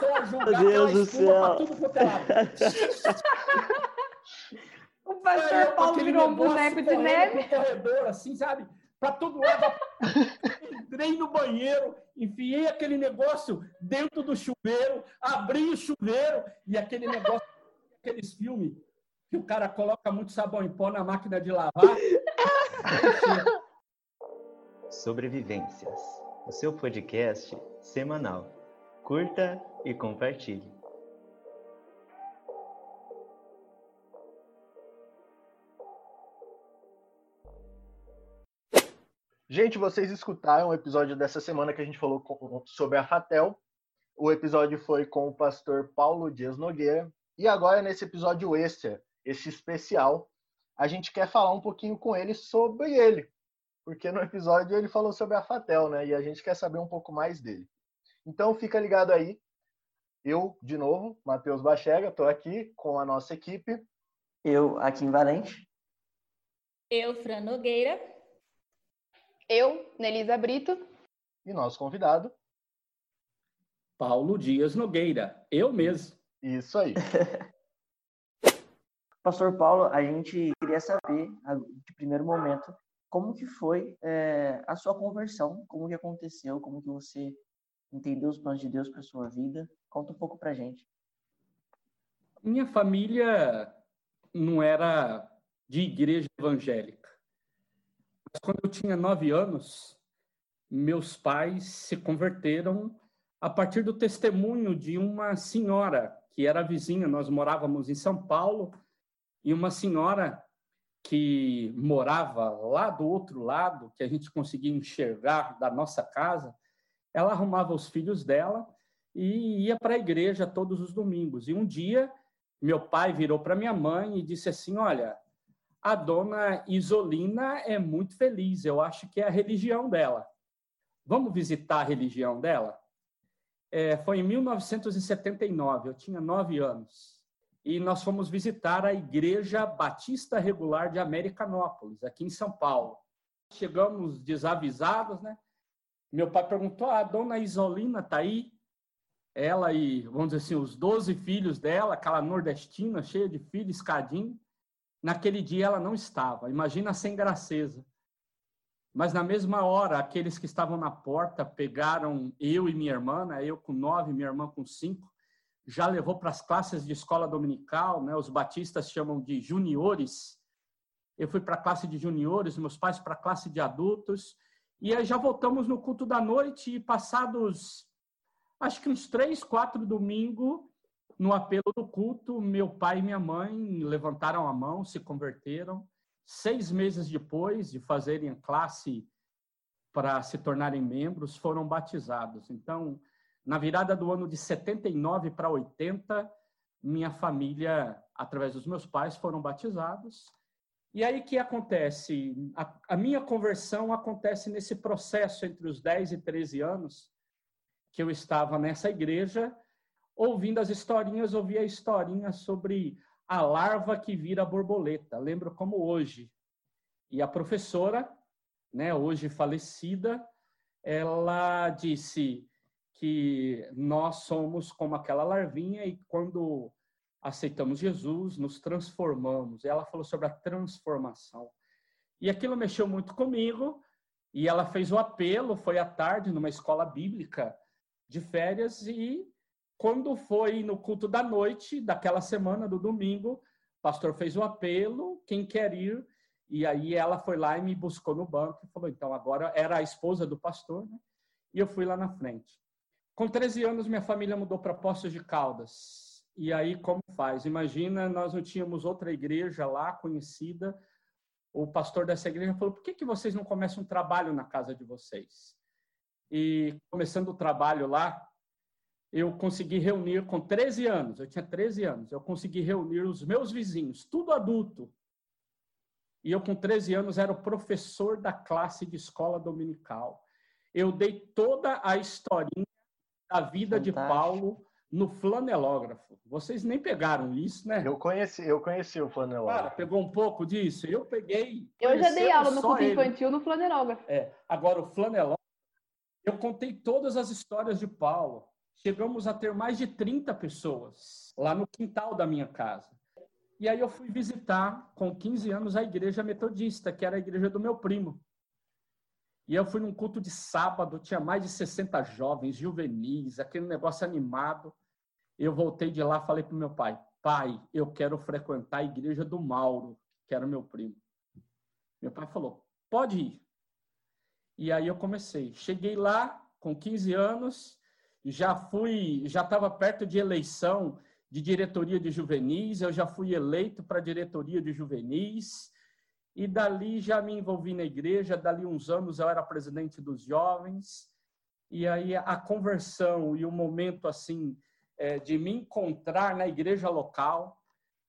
Só jogar Meu Deus do céu. tudo quanto é O pastor Paulo virou um boneco de neve. corredor, assim, sabe? Para todo lado. Entrei no banheiro, enfiei aquele negócio dentro do chuveiro, abri o chuveiro e aquele negócio, aqueles filmes que o cara coloca muito sabão em pó na máquina de lavar. Sobrevivências, o seu podcast semanal. Curta e compartilhe. Gente, vocês escutaram o episódio dessa semana que a gente falou sobre a Fatel. O episódio foi com o pastor Paulo Dias Nogueira. E agora, nesse episódio extra, esse especial, a gente quer falar um pouquinho com ele sobre ele. Porque no episódio ele falou sobre a Fatel, né? E a gente quer saber um pouco mais dele. Então fica ligado aí. Eu, de novo, Matheus Bachega, estou aqui com a nossa equipe. Eu, aqui em Valente. Eu, Fran Nogueira. Eu, Nelisa Brito. E nosso convidado. Paulo Dias Nogueira. Eu mesmo. Isso aí. Pastor Paulo, a gente queria saber, de primeiro momento, como que foi é, a sua conversão, como que aconteceu, como que você entendeu os planos de Deus para sua vida. Conta um pouco para gente. Minha família não era de igreja evangélica. Mas quando eu tinha nove anos, meus pais se converteram a partir do testemunho de uma senhora que era vizinha. Nós morávamos em São Paulo e uma senhora que morava lá do outro lado, que a gente conseguia enxergar da nossa casa, ela arrumava os filhos dela e ia para a igreja todos os domingos. E um dia, meu pai virou para minha mãe e disse assim: Olha, a dona Isolina é muito feliz, eu acho que é a religião dela. Vamos visitar a religião dela? É, foi em 1979, eu tinha nove anos e nós fomos visitar a Igreja Batista Regular de Americanópolis, aqui em São Paulo. Chegamos desavisados, né? Meu pai perguntou: ah, a dona Isolina está aí? Ela e, vamos dizer assim, os 12 filhos dela, aquela nordestina cheia de filhos, escadinho. Naquele dia ela não estava. Imagina sem graceza. Mas na mesma hora, aqueles que estavam na porta pegaram eu e minha irmã, né? eu com nove, minha irmã com cinco, já levou para as classes de escola dominical, né? Os batistas chamam de juniores. Eu fui para a classe de juniores, meus pais para a classe de adultos. E aí já voltamos no culto da noite e passados, acho que uns três, quatro domingos, no apelo do culto, meu pai e minha mãe levantaram a mão, se converteram. Seis meses depois de fazerem classe para se tornarem membros, foram batizados. Então, na virada do ano de 79 para 80, minha família, através dos meus pais, foram batizados. E aí que acontece? A, a, minha conversão acontece nesse processo entre os 10 e 13 anos, que eu estava nessa igreja, ouvindo as historinhas, ouvi a historinha sobre a larva que vira borboleta. Lembro como hoje. E a professora, né, hoje falecida, ela disse: que nós somos como aquela larvinha e quando aceitamos Jesus, nos transformamos. Ela falou sobre a transformação. E aquilo mexeu muito comigo, e ela fez o apelo, foi à tarde numa escola bíblica de férias e quando foi no culto da noite daquela semana do domingo, o pastor fez o apelo, quem quer ir? E aí ela foi lá e me buscou no banco e falou: "Então agora era a esposa do pastor, né? E eu fui lá na frente. Com 13 anos, minha família mudou para Poços de Caldas. E aí, como faz? Imagina, nós não tínhamos outra igreja lá conhecida. O pastor dessa igreja falou: por que, que vocês não começam um trabalho na casa de vocês? E começando o trabalho lá, eu consegui reunir, com 13 anos, eu tinha 13 anos, eu consegui reunir os meus vizinhos, tudo adulto. E eu, com 13 anos, era o professor da classe de escola dominical. Eu dei toda a historinha a vida Fantástico. de Paulo no flanelógrafo. Vocês nem pegaram isso, né? Eu conheci, eu conheci o flanelógrafo. Cara, pegou um pouco disso? Eu peguei. Eu já dei aula no culto infantil no flanelógrafo. É, agora o flanelógrafo, eu contei todas as histórias de Paulo. chegamos a ter mais de 30 pessoas lá no quintal da minha casa. E aí eu fui visitar, com 15 anos, a igreja metodista, que era a igreja do meu primo. E eu fui num culto de sábado, tinha mais de 60 jovens, juvenis, aquele negócio animado. Eu voltei de lá, falei para meu pai: pai, eu quero frequentar a igreja do Mauro, que era meu primo. Meu pai falou: pode ir. E aí eu comecei. Cheguei lá com 15 anos, já fui, já estava perto de eleição de diretoria de juvenis, eu já fui eleito para diretoria de juvenis, e dali já me envolvi na igreja, dali uns anos eu era presidente dos jovens, e aí a conversão e o momento assim é, de me encontrar na igreja local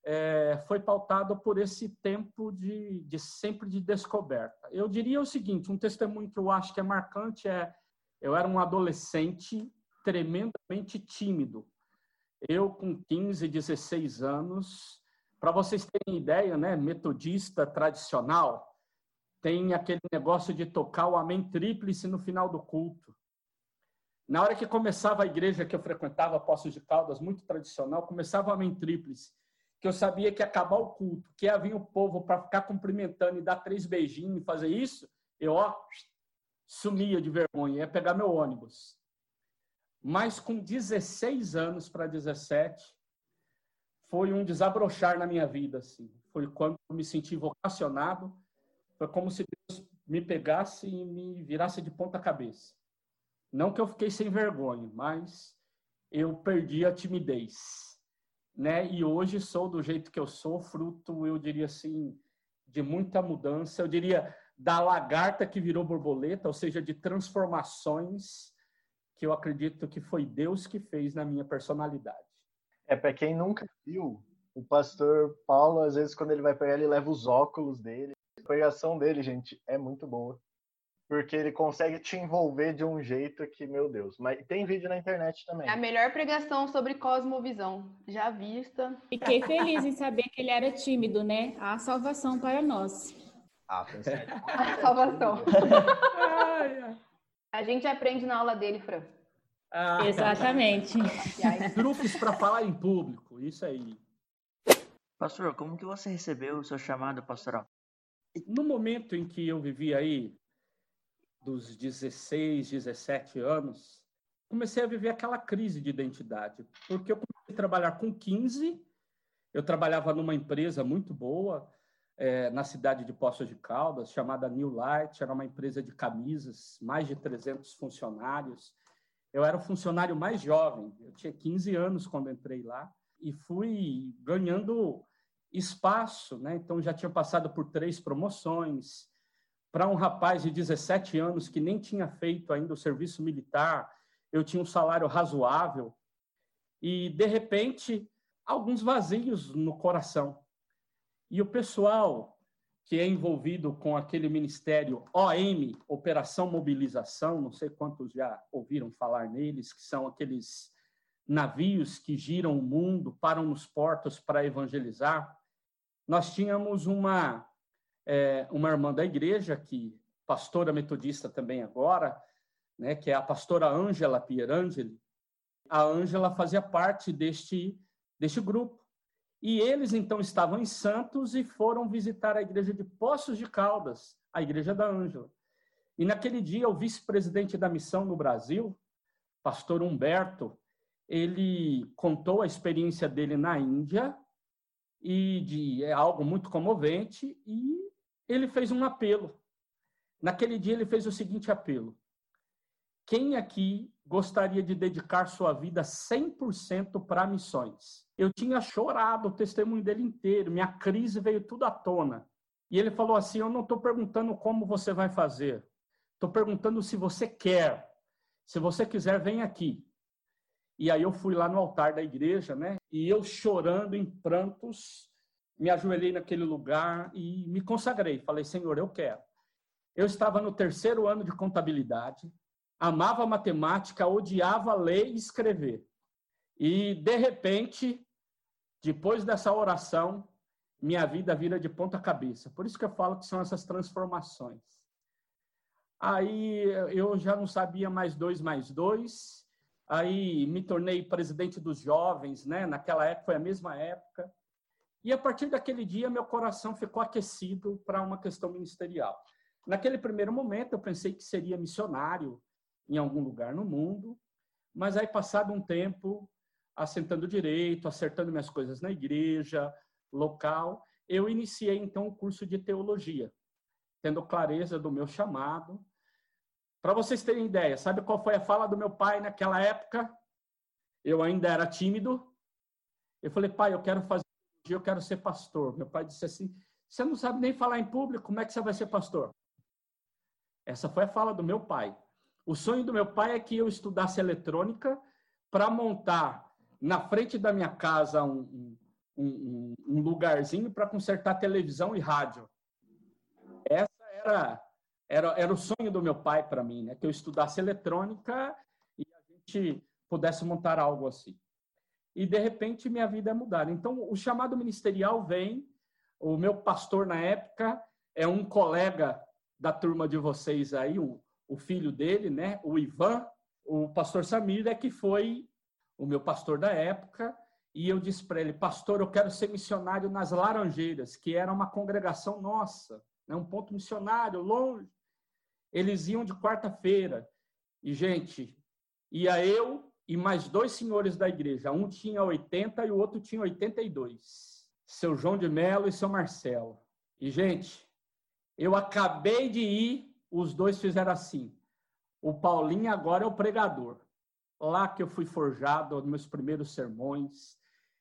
é, foi pautado por esse tempo de, de sempre de descoberta. Eu diria o seguinte, um testemunho que eu acho que é marcante é eu era um adolescente tremendamente tímido. Eu com 15, 16 anos, para vocês terem ideia, né, metodista tradicional, tem aquele negócio de tocar o amém tríplice no final do culto. Na hora que começava a igreja que eu frequentava, Poços de Caldas, muito tradicional, começava o amém tríplice, que eu sabia que ia acabar o culto, que ia vir o povo para ficar cumprimentando e dar três beijinhos e fazer isso, eu, ó, sumia de vergonha, ia pegar meu ônibus. Mas com 16 anos para 17, foi um desabrochar na minha vida, assim. Foi quando eu me senti vocacionado, foi como se Deus me pegasse e me virasse de ponta cabeça. Não que eu fiquei sem vergonha, mas eu perdi a timidez, né? E hoje sou do jeito que eu sou, fruto, eu diria assim, de muita mudança. Eu diria da lagarta que virou borboleta, ou seja, de transformações que eu acredito que foi Deus que fez na minha personalidade. É, para quem nunca viu, o pastor Paulo, às vezes, quando ele vai pegar, ele leva os óculos dele. A pregação dele, gente, é muito boa. Porque ele consegue te envolver de um jeito que, meu Deus. Mas tem vídeo na internet também. É a melhor pregação sobre cosmovisão já vista. Fiquei feliz em saber que ele era tímido, né? A salvação para nós. Ah, sério. A salvação. a gente aprende na aula dele, Fran. Ah, Exatamente. Truques para falar em público, isso aí. Pastor, como que você recebeu o seu chamado pastoral? No momento em que eu vivi aí, dos 16, 17 anos, comecei a viver aquela crise de identidade, porque eu comecei a trabalhar com 15, eu trabalhava numa empresa muito boa, é, na cidade de Poços de Caldas, chamada New Light, era uma empresa de camisas, mais de 300 funcionários. Eu era o funcionário mais jovem, eu tinha 15 anos quando entrei lá, e fui ganhando espaço, né? Então já tinha passado por três promoções. Para um rapaz de 17 anos que nem tinha feito ainda o serviço militar, eu tinha um salário razoável. E de repente, alguns vazios no coração. E o pessoal que é envolvido com aquele ministério OM, Operação Mobilização, não sei quantos já ouviram falar neles, que são aqueles navios que giram o mundo, param nos portos para evangelizar. Nós tínhamos uma, é, uma irmã da igreja, que pastora metodista também agora, né, que é a pastora Ângela Pierangeli. A Ângela fazia parte deste, deste grupo. E eles então estavam em Santos e foram visitar a igreja de Poços de Caldas, a igreja da Ângela. E naquele dia, o vice-presidente da missão no Brasil, pastor Humberto, ele contou a experiência dele na Índia e de é algo muito comovente e ele fez um apelo. Naquele dia ele fez o seguinte apelo: quem aqui gostaria de dedicar sua vida 100% para missões? Eu tinha chorado o testemunho dele inteiro, minha crise veio tudo à tona. E ele falou assim: Eu não estou perguntando como você vai fazer, estou perguntando se você quer. Se você quiser, vem aqui. E aí eu fui lá no altar da igreja, né? E eu chorando em prantos, me ajoelhei naquele lugar e me consagrei. Falei, Senhor, eu quero. Eu estava no terceiro ano de contabilidade, amava matemática, odiava ler e escrever. E, de repente, depois dessa oração, minha vida vira de ponta cabeça. Por isso que eu falo que são essas transformações. Aí eu já não sabia mais dois mais dois, Aí me tornei presidente dos jovens, né? Naquela época foi a mesma época. E a partir daquele dia meu coração ficou aquecido para uma questão ministerial. Naquele primeiro momento eu pensei que seria missionário em algum lugar no mundo, mas aí passado um tempo, assentando direito, acertando minhas coisas na igreja local, eu iniciei então o curso de teologia, tendo clareza do meu chamado. Para vocês terem ideia, sabe qual foi a fala do meu pai naquela época? Eu ainda era tímido. Eu falei, pai, eu quero fazer eu quero ser pastor. Meu pai disse assim: Você não sabe nem falar em público, como é que você vai ser pastor? Essa foi a fala do meu pai. O sonho do meu pai é que eu estudasse eletrônica para montar na frente da minha casa um, um, um lugarzinho para consertar televisão e rádio. Essa era, era, era o sonho do meu pai para mim, né? que eu estudasse eletrônica e a gente pudesse montar algo assim. E, de repente, minha vida é mudada. Então, o chamado ministerial vem, o meu pastor na época é um colega da turma de vocês aí, o, o filho dele, né, o Ivan, o pastor Samir é que foi o meu pastor da época, e eu disse para ele, pastor, eu quero ser missionário nas Laranjeiras, que era uma congregação nossa, né, um ponto missionário, longe. Eles iam de quarta-feira. E, gente, ia eu e mais dois senhores da igreja. Um tinha 80 e o outro tinha 82. Seu João de Melo e seu Marcelo. E, gente, eu acabei de ir, os dois fizeram assim. O Paulinho agora é o pregador. Lá que eu fui forjado, meus primeiros sermões,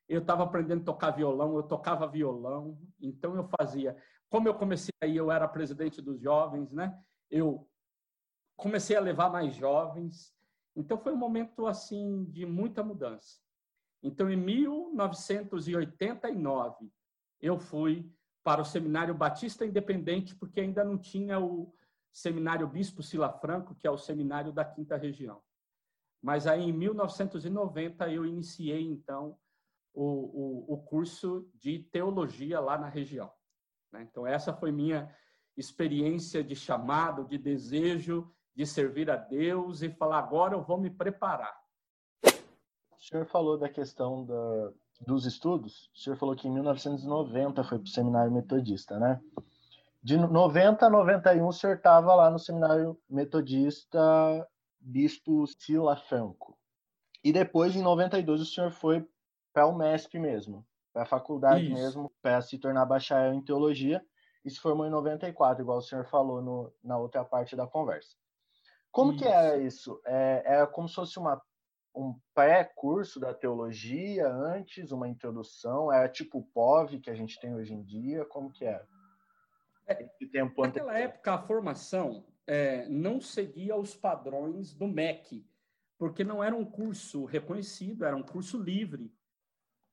eu estava aprendendo a tocar violão, eu tocava violão, então eu fazia. Como eu comecei aí, eu era presidente dos jovens, né? Eu comecei a levar mais jovens. Então foi um momento assim de muita mudança. Então em 1989 eu fui para o Seminário Batista Independente porque ainda não tinha o Seminário Bispo Sila Franco, que é o seminário da Quinta Região. Mas aí em 1990 eu iniciei então o, o, o curso de teologia lá na região. Né? Então, essa foi minha experiência de chamado, de desejo de servir a Deus e falar: agora eu vou me preparar. O senhor falou da questão da, dos estudos. O senhor falou que em 1990 foi para o seminário metodista, né? De 90 a 91, o senhor estava lá no seminário metodista Bispo Sila Franco. E depois, em 92, o senhor foi para o MESP mesmo, para a faculdade Isso. mesmo, para se tornar bacharel em teologia, e se formou em 94, igual o senhor falou no, na outra parte da conversa. Como isso. que é isso? É, é como se fosse uma, um pré-curso da teologia antes, uma introdução? É tipo o POV que a gente tem hoje em dia? Como que é? é naquela época, a formação é, não seguia os padrões do MEC, porque não era um curso reconhecido, era um curso livre.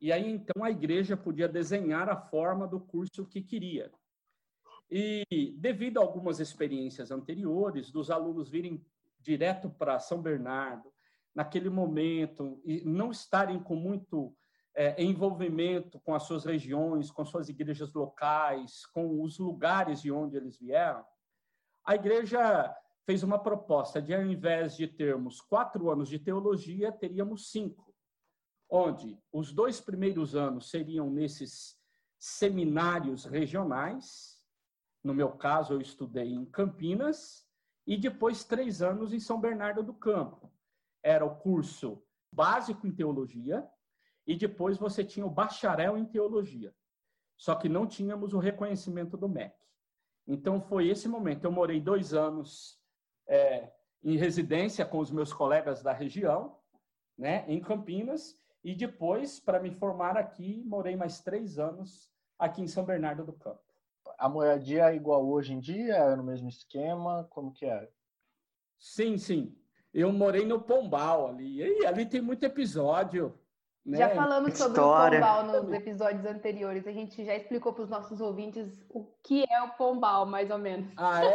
E aí, então, a igreja podia desenhar a forma do curso que queria. E, devido a algumas experiências anteriores, dos alunos virem direto para São Bernardo, naquele momento, e não estarem com muito é, envolvimento com as suas regiões, com suas igrejas locais, com os lugares de onde eles vieram, a igreja fez uma proposta de, ao invés de termos quatro anos de teologia, teríamos cinco onde os dois primeiros anos seriam nesses seminários regionais. No meu caso, eu estudei em Campinas e depois três anos em São Bernardo do Campo. Era o curso básico em teologia e depois você tinha o bacharel em teologia. Só que não tínhamos o reconhecimento do MEC. Então foi esse momento. Eu morei dois anos é, em residência com os meus colegas da região, né, em Campinas, e depois, para me formar aqui, morei mais três anos aqui em São Bernardo do Campo. A moradia é igual hoje em dia? É no mesmo esquema? Como que é? Sim, sim. Eu morei no Pombal ali. E ali tem muito episódio. Né? Já falamos sobre História. o Pombal nos episódios anteriores. A gente já explicou para os nossos ouvintes o que é o Pombal, mais ou menos. Ah, é?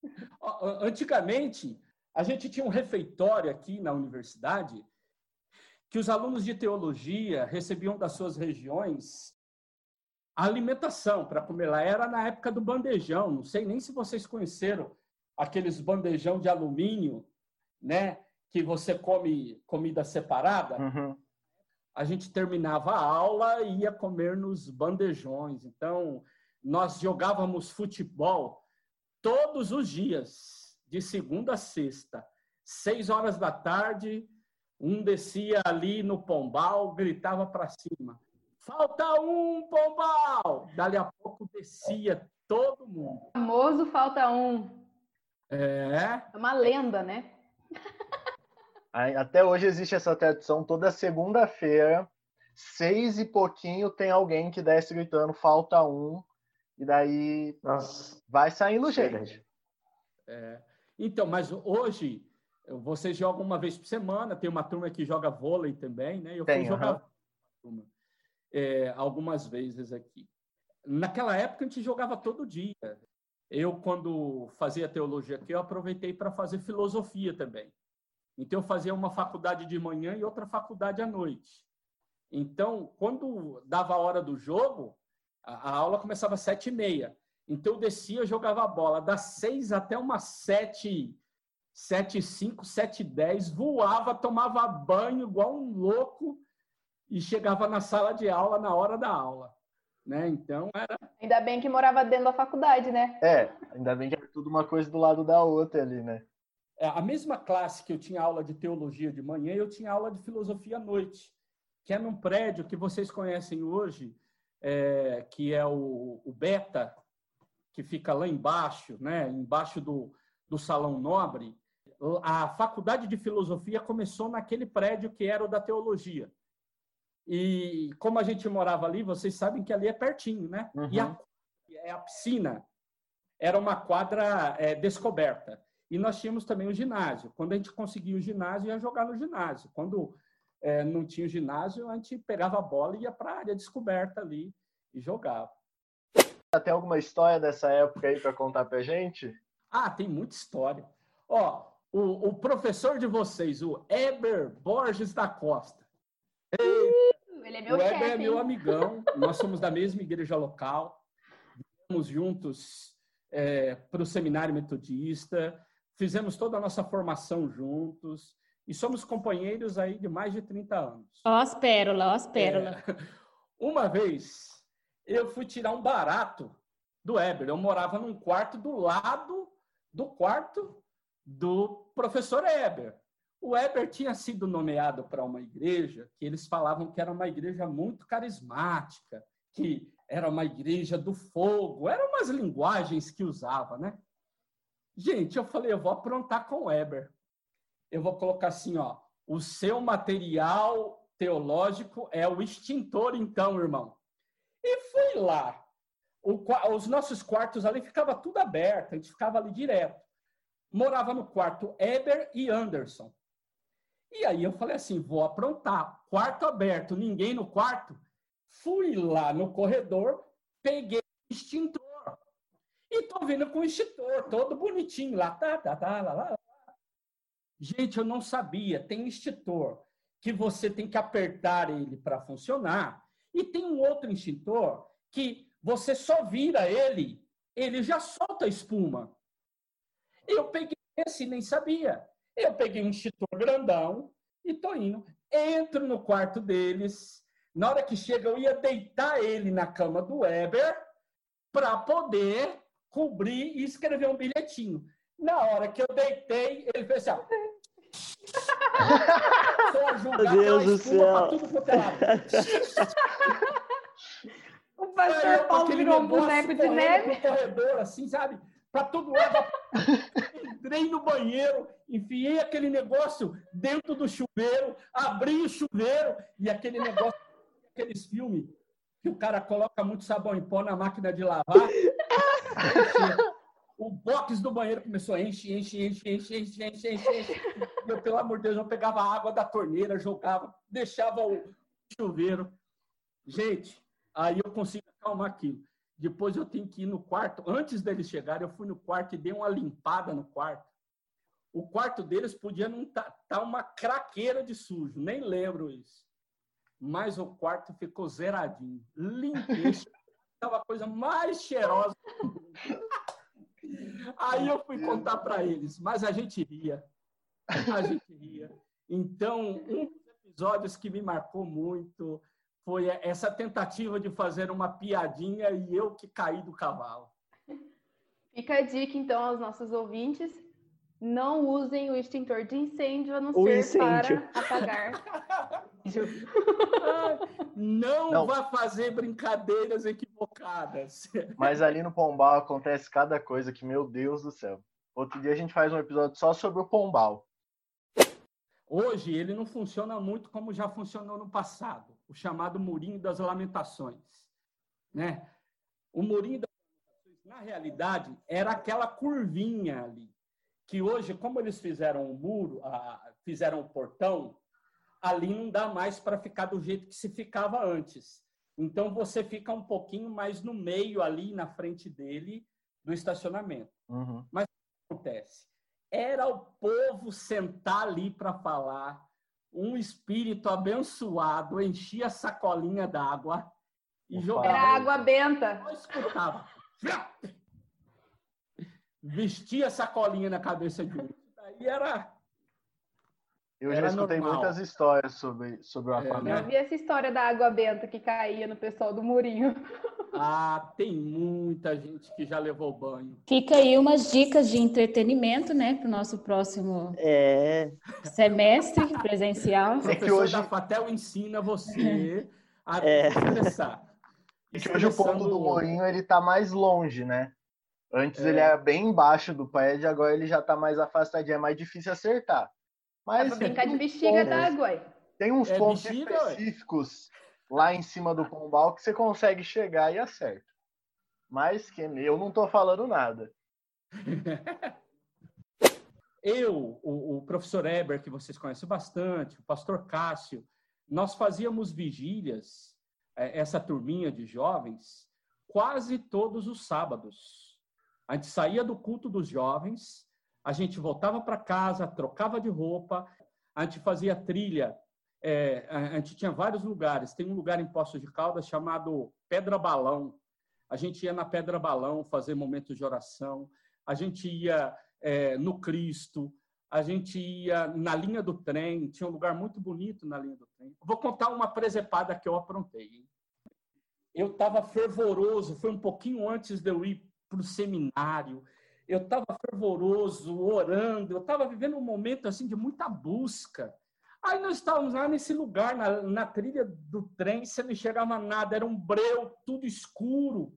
Antigamente, a gente tinha um refeitório aqui na universidade que os alunos de teologia recebiam das suas regiões a alimentação para comer lá. Era na época do bandejão, não sei nem se vocês conheceram aqueles bandejão de alumínio, né? que você come comida separada, Uhum. a gente terminava a aula e ia comer nos bandejões. Então, nós jogávamos futebol todos os dias, de segunda a sexta. Seis horas da tarde, um descia ali no pombal, gritava para cima: Falta um, pombal! Dali a pouco descia todo mundo. Famoso falta um. É, É uma lenda, né? Até hoje existe essa tradição, toda segunda-feira, seis e pouquinho, tem alguém que desce gritando, falta um, e daí Nossa, vai saindo gente. É. Então, mas hoje vocês jogam uma vez por semana, tem uma turma que joga vôlei também, né? Eu Tem, fui jogar. É, algumas vezes aqui. Naquela época a gente jogava todo dia. Eu, quando fazia teologia aqui, eu aproveitei para fazer filosofia também. Então, eu fazia uma faculdade de manhã e outra faculdade à noite. Então, quando dava a hora do jogo, a, aula começava às sete e meia. Então, eu descia, jogava a bola das seis até umas sete, sete e cinco, sete e dez, voava, tomava banho igual um louco e chegava na sala de aula na hora da aula. Né? Então, era Ainda bem que morava dentro da faculdade, né? É, ainda bem que é tudo uma coisa do lado da outra ali, né? É, a mesma classe que eu tinha aula de teologia de manhã, eu tinha aula de filosofia à noite, que é num prédio que vocês conhecem hoje, é, que é o, o Beta, que fica lá embaixo, né, embaixo do, do Salão Nobre. A faculdade de filosofia começou naquele prédio que era o da teologia. E como a gente morava ali, vocês sabem que ali é pertinho, né? E a, a piscina era uma quadra é, descoberta. E nós tínhamos também o ginásio. Quando a gente conseguia o ginásio, ia jogar no ginásio. Quando eh, não tinha o ginásio, a gente pegava a bola e ia para a área descoberta ali e jogava. Tem alguma história dessa época aí para contar pra gente? Ah, tem muita história. Ó, o, o professor de vocês, o Eber Borges da Costa. Ele é meu o Eber chefe. é meu amigão. Nós somos da mesma igreja local. Fomos juntos para o seminário metodista. Fizemos toda a nossa formação juntos. E somos companheiros aí de mais de 30 anos. Ó as pérolas, ó as pérolas. É. Uma vez, eu fui tirar um barato do Eber. Eu morava num quarto do lado do quarto do professor Eber. O Eber tinha sido nomeado para uma igreja que eles falavam que era uma igreja muito carismática, que era uma igreja do fogo. Eram umas linguagens que usava, né? Gente, eu falei, eu vou aprontar com o Eber. Eu vou colocar assim, ó, o seu material teológico é o extintor, então, irmão. E fui lá. O os nossos quartos ali ficava tudo aberto, a gente ficava ali direto. Morava no quarto Eber e Anderson. E aí eu falei assim, vou aprontar. Quarto aberto, ninguém no quarto. Fui lá no corredor, peguei o extintor. E tô vindo com o extintor, todo bonitinho lá. Tá, tá, tá, lá, lá. Gente, eu não sabia. Tem extintor que você tem que apertar ele para funcionar. E tem um outro extintor que você só vira ele, ele já solta a espuma. Eu peguei esse nem sabia. Eu peguei um extintor grandão e tô indo. Entro no quarto deles. Na hora que chega, eu ia deitar ele na cama do Weber para poder cobrir e escrever um bilhetinho. Na hora que eu deitei, ele fez assim, ó. Só jogar Deus do céu. tudo quanto é lado. O pastor Paulo virou um boneco de neve. pro corredor, assim, sabe? Pra todo lado. Entrei no banheiro, enfiei aquele negócio dentro do chuveiro, abri o chuveiro e aquele negócio, aqueles filmes que o cara coloca muito sabão em pó na máquina de lavar. O box do banheiro começou a encher, enche, enche, enche, enche, enche, enche, enche. Eu, pelo amor de Deus, eu pegava a água da torneira, jogava, deixava o chuveiro. Gente, aí eu consigo acalmar aquilo. Depois eu tenho que ir no quarto. Antes deles chegarem, eu fui no quarto e dei uma limpada no quarto. O quarto deles podia não estar tá, uma craqueira de sujo, nem lembro isso. Mas o quarto ficou zeradinho, limpinho. Estava a coisa mais cheirosa. Aí eu fui contar para eles, mas a gente ria. a gente ria. Então, um dos episódios que me marcou muito foi essa tentativa de fazer uma piadinha e eu que caí do cavalo. Fica a dica, então, aos nossos ouvintes. Não usem o extintor de incêndio a não O ser incêndio. para apagar. Não, Não. vá fazer brincadeiras equivocadas. Mas ali no Pombal acontece cada coisa que, meu Deus do céu. Outro dia a gente faz um episódio só sobre o Pombal. Hoje ele não funciona muito como já funcionou no passado, o chamado Murinho das Lamentações, né? O Murinho das Lamentações, na realidade, era aquela curvinha ali, que hoje, como eles fizeram o muro, fizeram o portão, ali não dá mais para ficar do jeito que se ficava antes. Então você fica um pouquinho mais no meio ali na frente dele do estacionamento Uhum. acontece? Era o povo sentar ali para falar, um espírito abençoado enchia a sacolinha d'água e Opa. jogava. Era água benta. Eu escutava. Vestia a sacolinha na cabeça de um. Daí era. Eu já Era escutei normal. muitas histórias sobre, sobre uma É, família. Eu vi essa história da água benta que caía no pessoal do murinho. Ah, tem muita gente que já levou banho. Fica aí umas dicas de entretenimento, né, para o nosso próximo É, semestre presencial. É que professor hoje- da Fatel ensina você a É. expressar. E que hoje o ponto do Moinho ele tá mais longe, né? Antes É. ele era bem embaixo do prédio, agora ele já tá mais afastadinho, é mais difícil acertar. Mas pra brincar de bexiga d'água. aí. tem uns É pontos bexiga, ué. específicos lá em cima do pombal que você consegue chegar e acerta. Mas que eu não tô falando nada. Eu, o, o professor Eber, que vocês conhecem bastante, o pastor Cássio, nós fazíamos vigílias, eh, essa turminha de jovens, quase todos os sábados. A gente saía do culto dos jovens, a gente voltava para casa, trocava de roupa, a gente fazia trilha. A a gente tinha vários lugares. Tem um lugar em Poços de Caldas chamado Pedra Balão. A gente ia na Pedra Balão fazer momentos de oração. A gente ia é, no Cristo, a gente ia na linha do trem, tinha um lugar muito bonito na linha do trem. Vou contar uma presepada que eu aprontei. hein? Eu estava fervoroso, foi um pouquinho antes de eu ir para o seminário. Eu estava fervoroso, orando, eu estava vivendo um momento assim de muita busca. Aí nós estávamos lá nesse lugar, na, na trilha do trem, você não enxergava nada, era um breu, tudo escuro.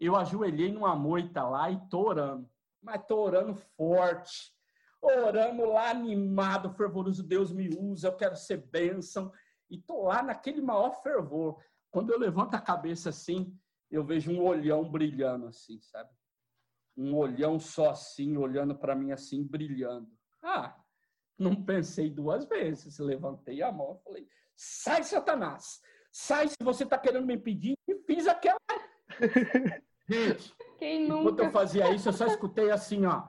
Eu ajoelhei numa moita lá e tô orando mas estou orando forte, orando lá animado, fervoroso, Deus me usa, eu quero ser bênção, e estou lá naquele maior fervor. Quando eu levanto a cabeça assim, eu vejo um olhão brilhando assim, sabe? Um olhão só assim, olhando para mim assim, brilhando. Ah, não pensei duas vezes, levantei a mão e falei, sai Satanás, sai se você está querendo me impedir, e fiz aquela... Gente, Quem Enquanto nunca? eu fazia isso, eu só escutei assim, ó.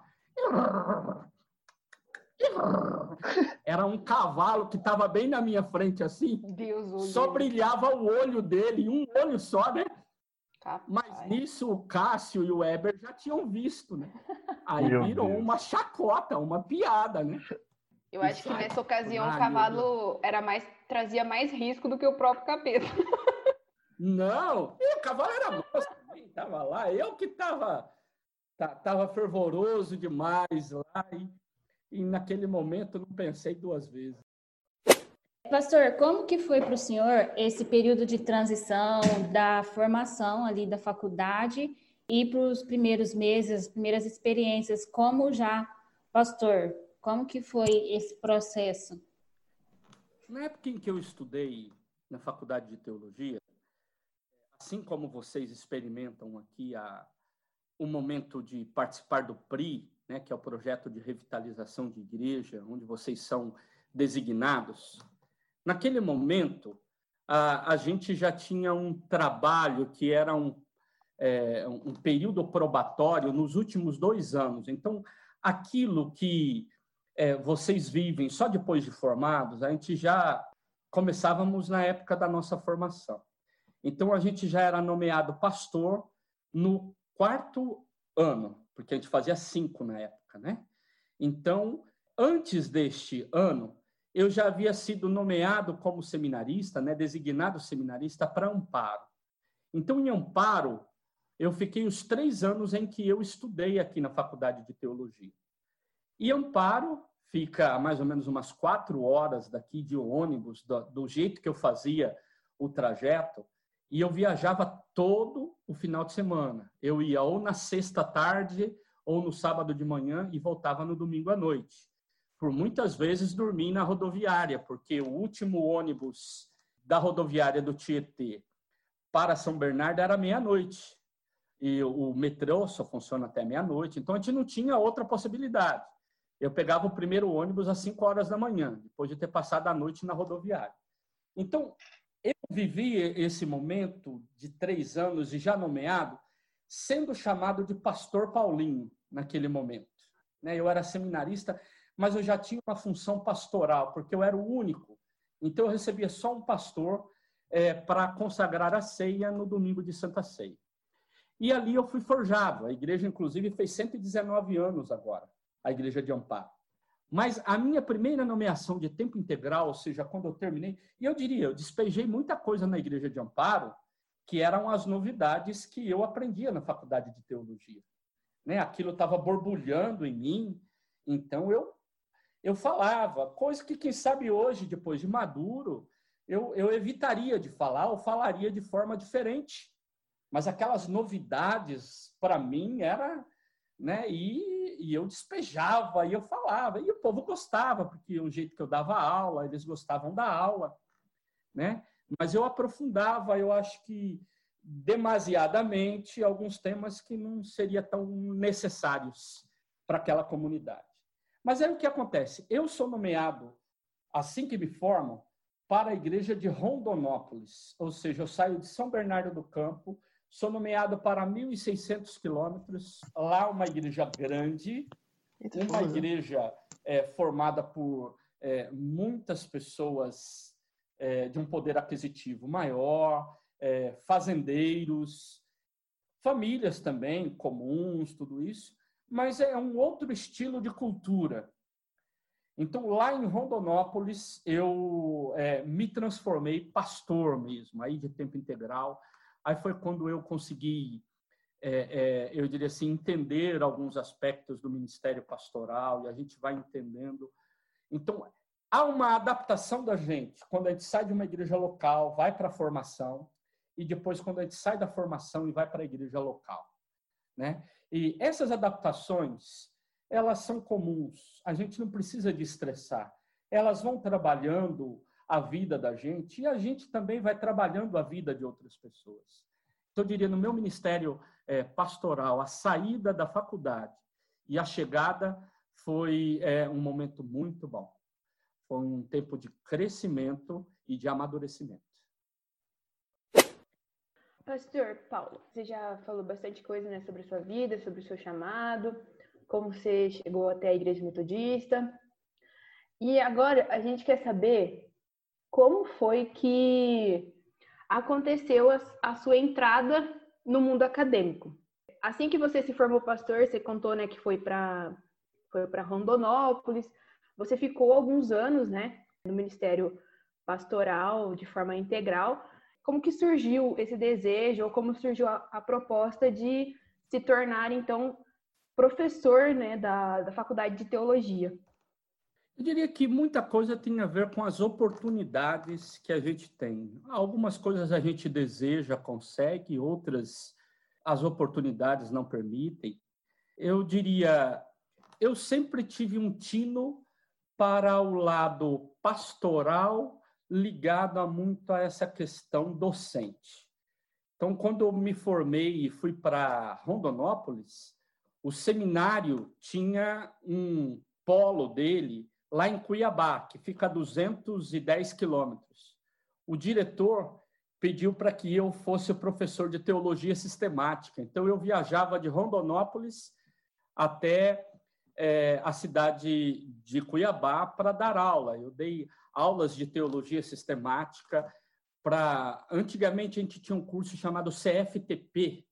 Era um cavalo que estava bem na minha frente, assim. Deus Só livre. brilhava o olho dele, um olho só, né? Capaz. Mas nisso o Cássio e o Weber já tinham visto, né? Aí Meu virou Deus. uma chacota, uma piada, né? Eu acho que nessa ocasião o cavalo era mais, trazia mais risco do que o próprio capeta. Não, e o cavalo era moço também, tava lá. Eu que tava, tá- tava fervoroso demais lá e, e naquele momento não pensei duas vezes. Pastor, como que foi para o senhor esse período de transição da formação ali da faculdade e para os primeiros meses, as primeiras experiências como já pastor? Como que foi esse processo? Na época em que eu estudei na faculdade de teologia, assim como vocês experimentam aqui a, o momento de participar do PRI, né, que é o projeto de revitalização de igreja, onde vocês são designados, naquele momento a, a gente já tinha um trabalho que era um, é, um período probatório nos últimos dois anos. Então, aquilo que é, vocês vivem só depois de formados, a gente já começávamos na época da nossa formação. Então, a gente já era nomeado pastor no quarto ano, porque a gente fazia cinco na época, né? Então, antes deste ano, eu já havia sido nomeado como seminarista, né, designado seminarista para Amparo. Então, em Amparo, eu fiquei os três anos em que eu estudei aqui na Faculdade de Teologia. E Amparo fica mais ou menos umas quatro horas daqui de ônibus, do, do jeito que eu fazia o trajeto, e eu viajava todo o final de semana. Eu ia ou na sexta tarde ou no sábado de manhã e voltava no domingo à noite. Por muitas vezes dormi na rodoviária, porque o último ônibus da rodoviária do Tietê para São Bernardo era meia-noite. E o metrô só funciona até meia-noite, então a gente não tinha outra possibilidade eu pegava o primeiro ônibus às 5 horas da manhã, depois de ter passado a noite na rodoviária. Então, eu vivi esse momento de três anos e já nomeado, sendo chamado de pastor Paulinho naquele momento. Né? Eu era seminarista, mas eu já tinha uma função pastoral, porque eu era o único. Então, eu recebia só um pastor é, para consagrar a ceia no domingo de Santa Ceia. E ali eu fui forjado. A igreja, inclusive, fez 119 anos agora a Igreja de Amparo. Mas a minha primeira nomeação de tempo integral, ou seja, quando eu terminei, e eu diria, eu despejei muita coisa na Igreja de Amparo, que eram as novidades que eu aprendia na faculdade de teologia. Né? Aquilo estava borbulhando em mim, então eu eu falava, coisa que quem sabe hoje, depois de maduro, eu, eu evitaria de falar ou falaria de forma diferente. Mas aquelas novidades, para mim, era né? E, e, eu despejava, e eu falava, e o povo gostava, porque o jeito que eu dava aula, eles gostavam da aula, né? Mas eu aprofundava, eu acho que demasiadamente, alguns temas que não seriam tão necessários para aquela comunidade. Mas é o que acontece. Eu sou nomeado, assim que me formo, para a igreja de Rondonópolis, ou seja, eu saio de São Bernardo do Campo, Sou nomeado para 1.600 quilômetros, lá uma igreja grande, uma igreja é, formada por é, muitas pessoas é, de um poder aquisitivo maior, é, fazendeiros, famílias também comuns, tudo isso, mas é um outro estilo de cultura. Então, lá em Rondonópolis, eu é, me transformei pastor mesmo, aí de tempo integral. Aí foi quando eu consegui, é, é, eu diria assim, entender alguns aspectos do ministério pastoral e a gente vai entendendo. Então, há uma adaptação da gente quando a gente sai de uma igreja local, vai para a formação, e depois quando a gente sai da formação e vai para a igreja local. Né? E essas adaptações, elas são comuns, a gente não precisa de estressar. Elas vão trabalhando a vida da gente e a gente também vai trabalhando a vida de outras pessoas. Então, eu diria, no meu ministério é, pastoral, a saída da faculdade e a chegada foi é, um momento muito bom. Foi um tempo de crescimento e de amadurecimento. Pastor Paulo, você já falou bastante coisa né, sobre a sua vida, sobre o seu chamado, como você chegou até a Igreja Metodista. E agora a gente quer saber como foi que aconteceu a, a sua entrada no mundo acadêmico. Assim que você se formou pastor, você contou, né, que foi para foi Rondonópolis. Você ficou alguns anos, né, no ministério pastoral de forma integral. Como que surgiu esse desejo ou como surgiu a, a proposta de se tornar então professor, né, da, da faculdade de teologia? Eu diria que muita coisa tem a ver com as oportunidades que a gente tem. Algumas coisas a gente deseja, consegue, outras as oportunidades não permitem. Eu diria, eu sempre tive um tino para o lado pastoral ligado muito a essa questão docente. Então, quando eu me formei e fui para Rondonópolis, o seminário tinha um polo dele lá em Cuiabá, que fica a 210 quilômetros. O diretor pediu para que eu fosse professor de teologia sistemática. Então, eu viajava de Rondonópolis até é, a cidade de Cuiabá para dar aula. Eu dei aulas de teologia sistemática para. Antigamente, a gente tinha um curso chamado CFTP,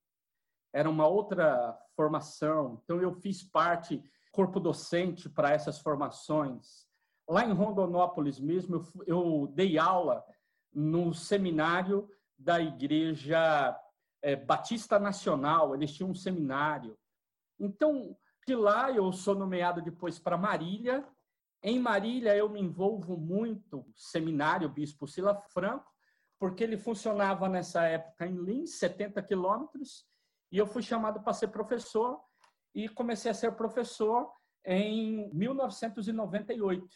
era uma outra formação. Então, eu fiz parte corpo docente para essas formações. Lá em Rondonópolis mesmo, eu, dei aula no seminário da Igreja é, Batista Nacional, eles tinham um seminário. Então, de lá eu sou nomeado depois para Marília. Em Marília eu me envolvo muito seminário Bispo Sila Franco, porque ele funcionava nessa época em Lins, 70 quilômetros, e eu fui chamado para ser professor e comecei a ser professor em 1998,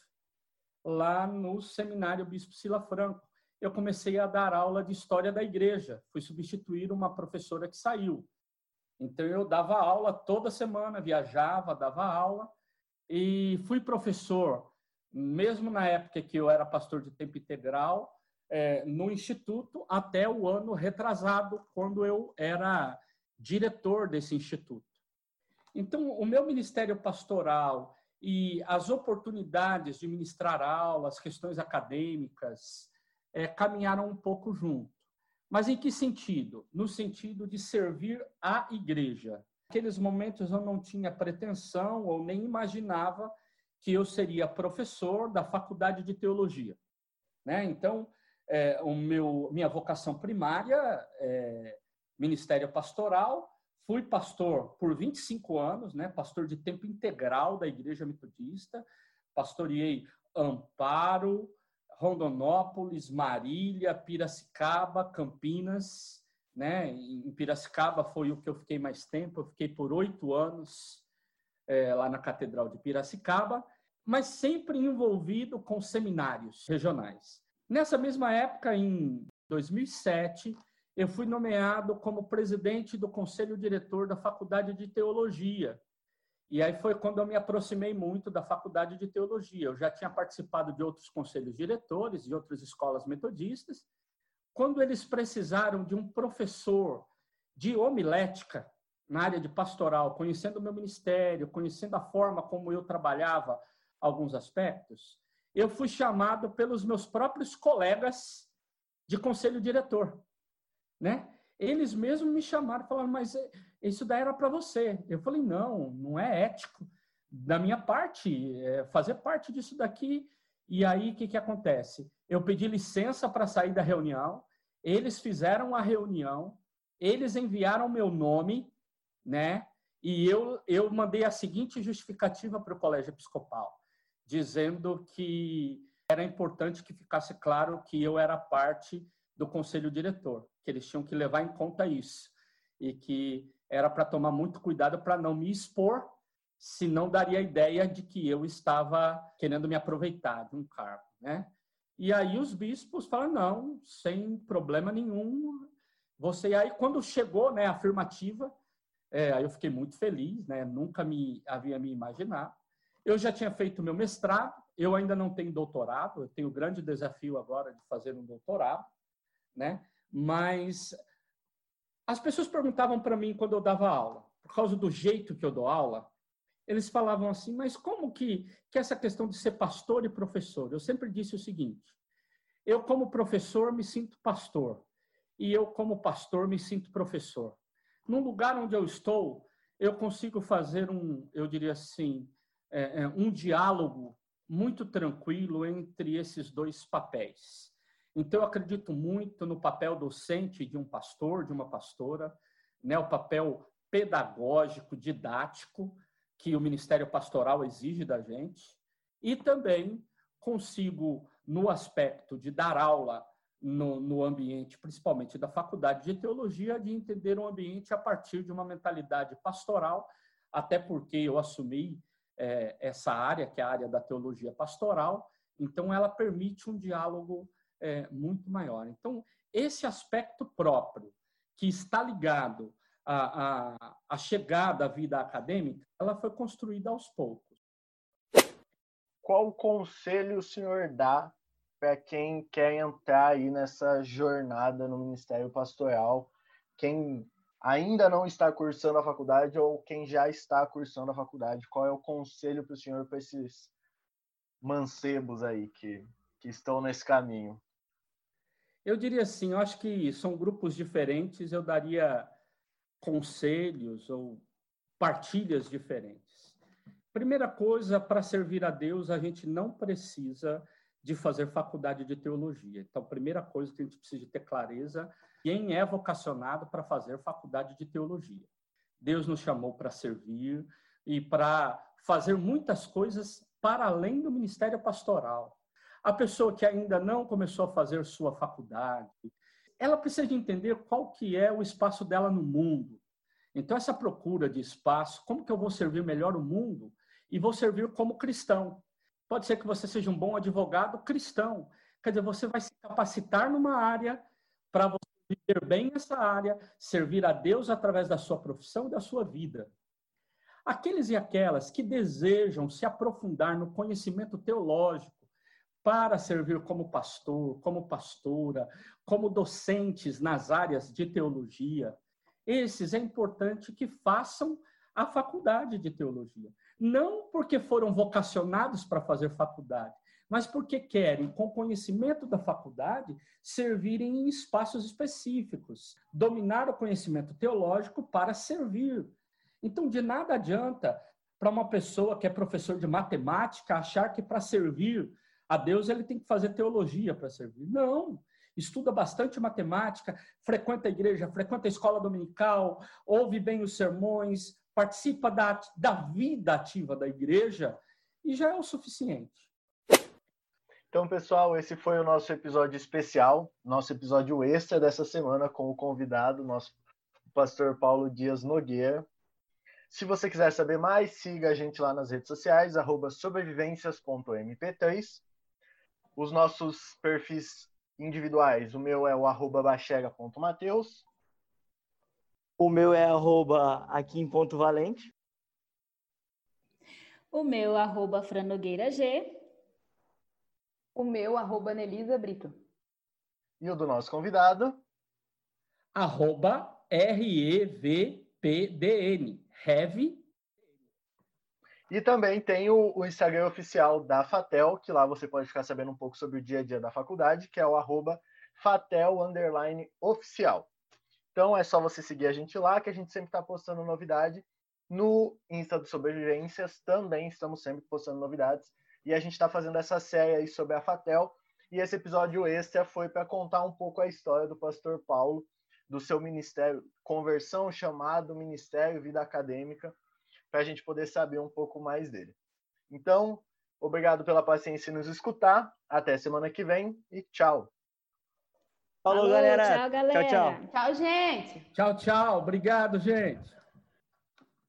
lá no seminário Bispo Sila Franco eu comecei a dar aula de história da igreja. Fui substituir uma professora que saiu. Então eu dava aula toda semana, viajava, dava aula e fui professor, mesmo na época que eu era pastor de tempo integral, é, no instituto até o ano retrasado, quando eu era diretor desse instituto. Então, o meu ministério pastoral e as oportunidades de ministrar aulas, questões acadêmicas, é, caminharam um pouco junto. Mas em que sentido? No sentido de servir a igreja. Naqueles momentos eu não tinha pretensão ou nem imaginava que eu seria professor da faculdade de teologia. Né? Então, é, o meu, minha vocação primária é ministério pastoral. Fui pastor por 25 anos, né? pastor de tempo integral da Igreja Metodista. Pastoreei Amparo, Rondonópolis, Marília, Piracicaba, Campinas. Né? Em Piracicaba foi o que eu fiquei mais tempo, eu fiquei por oito anos é, lá na Catedral de Piracicaba, mas sempre envolvido com seminários regionais. Nessa mesma época, em 2007, eu fui nomeado como presidente do conselho diretor da Faculdade de Teologia e aí foi quando eu me aproximei muito da faculdade de teologia. Eu já tinha participado de outros conselhos diretores, de outras escolas metodistas. Quando eles precisaram de um professor de homilética na área de pastoral, conhecendo o meu ministério, conhecendo a forma como eu trabalhava alguns aspectos, eu fui chamado pelos meus próprios colegas de conselho diretor, né? Eles mesmos me chamaram e falaram, mas isso daí era para você. Eu falei, não, não é ético. Da minha parte, é fazer parte disso daqui. E aí, o que, que acontece? Eu pedi licença para sair da reunião, eles fizeram a reunião, eles enviaram meu nome, né? E eu, eu mandei a seguinte justificativa para o colégio episcopal, dizendo que era importante que ficasse claro que eu era parte do conselho diretor, que eles tinham que levar em conta isso e que era para tomar muito cuidado para não me expor, senão daria a ideia de que eu estava querendo me aproveitar de um cargo, né? E aí os bispos falaram não, sem problema nenhum. Você aí quando chegou, né, afirmativa, é, aí eu fiquei muito feliz, né? Nunca me havia me imaginado. Eu já tinha feito meu mestrado, eu ainda não tenho doutorado, eu tenho o grande desafio agora de fazer um doutorado, né? Mas as pessoas perguntavam para mim quando eu dava aula, por causa do jeito que eu dou aula, eles falavam assim, mas como que, que essa questão de ser pastor e professor? Eu sempre disse o seguinte, eu como professor me sinto pastor, e eu como pastor me sinto professor. Num lugar onde eu estou, eu consigo fazer um, eu diria assim, é, é um diálogo muito tranquilo entre esses dois papéis. Então, eu acredito muito no papel docente de um pastor, de uma pastora, né, o papel pedagógico, didático, que o Ministério Pastoral exige da gente, e também consigo, no aspecto de dar aula no, no, ambiente, principalmente da faculdade de teologia, de entender um ambiente a partir de uma mentalidade pastoral, até porque eu assumi é, essa área, que é a área da teologia pastoral, então ela permite um diálogo é, muito maior. Então, esse aspecto próprio, que está ligado à, à, à chegada à vida acadêmica, ela foi construída aos poucos. Qual conselho o senhor dá para quem quer entrar aí nessa jornada no Ministério Pastoral? Quem ainda não está cursando a faculdade ou quem já está cursando a faculdade? Qual é o conselho para o senhor para esses mancebos aí que, que estão nesse caminho? Eu diria assim, eu acho que são grupos diferentes, eu daria conselhos ou partilhas diferentes. Primeira coisa, para servir a Deus, a gente não precisa de fazer faculdade de teologia. Então, primeira coisa que a gente precisa ter clareza, quem é vocacionado para fazer faculdade de teologia. Deus nos chamou para servir e para fazer muitas coisas para além do ministério pastoral. A pessoa que ainda não começou a fazer sua faculdade, ela precisa de entender qual que é o espaço dela no mundo. Então, essa procura de espaço, como que eu vou servir melhor o mundo? E vou servir como cristão. Pode ser que você seja um bom advogado cristão. Quer dizer, você vai se capacitar numa área para viver bem essa área, servir a Deus através da sua profissão e da sua vida. Aqueles e aquelas que desejam se aprofundar no conhecimento teológico para servir como pastor, como pastora, como docentes nas áreas de teologia, esses é importante que façam a faculdade de teologia. Não porque foram vocacionados para fazer faculdade, mas porque querem, com conhecimento da faculdade, servirem em espaços específicos, dominar o conhecimento teológico para servir. Então, de nada adianta para uma pessoa que é professor de matemática achar que para servir a Deus ele tem que fazer teologia para servir. Não. Estuda bastante matemática, frequenta a igreja, frequenta a escola dominical, ouve bem os sermões, participa da, da vida ativa da igreja e já é o suficiente. Então, pessoal, esse foi o nosso episódio especial, nosso episódio extra dessa semana com o convidado, nosso pastor Paulo Dias Nogueira. Se você quiser saber mais, siga a gente lá nas redes sociais, sobrevivências.mp3. Os nossos perfis individuais, o meu é o arroba bachega.mateus. O meu é arroba aqui em ponto valente. O meu arroba franogueira G. O meu, arroba Nelisa Brito. E o do nosso convidado? Arroba R-E-V-P-D-N. Heavy. E também tem o, o, Instagram oficial da Fatel, que lá você pode ficar sabendo um pouco sobre o dia a dia da faculdade, que é o arroba Fatel Oficial. Então é só você seguir a gente lá, que a gente sempre está postando novidade. No Insta do Sobrevivências também estamos sempre postando novidades. E a gente está fazendo essa série aí sobre a Fatel. E esse episódio extra foi para contar um pouco a história do pastor Paulo, do seu ministério, conversão, chamado, ministério, vida acadêmica, para a gente poder saber um pouco mais dele. Então, obrigado pela paciência em nos escutar. Até semana que vem e tchau. Falou, Falou galera. Tchau, galera. Tchau, tchau. Tchau, gente. Tchau, tchau. Obrigado, gente.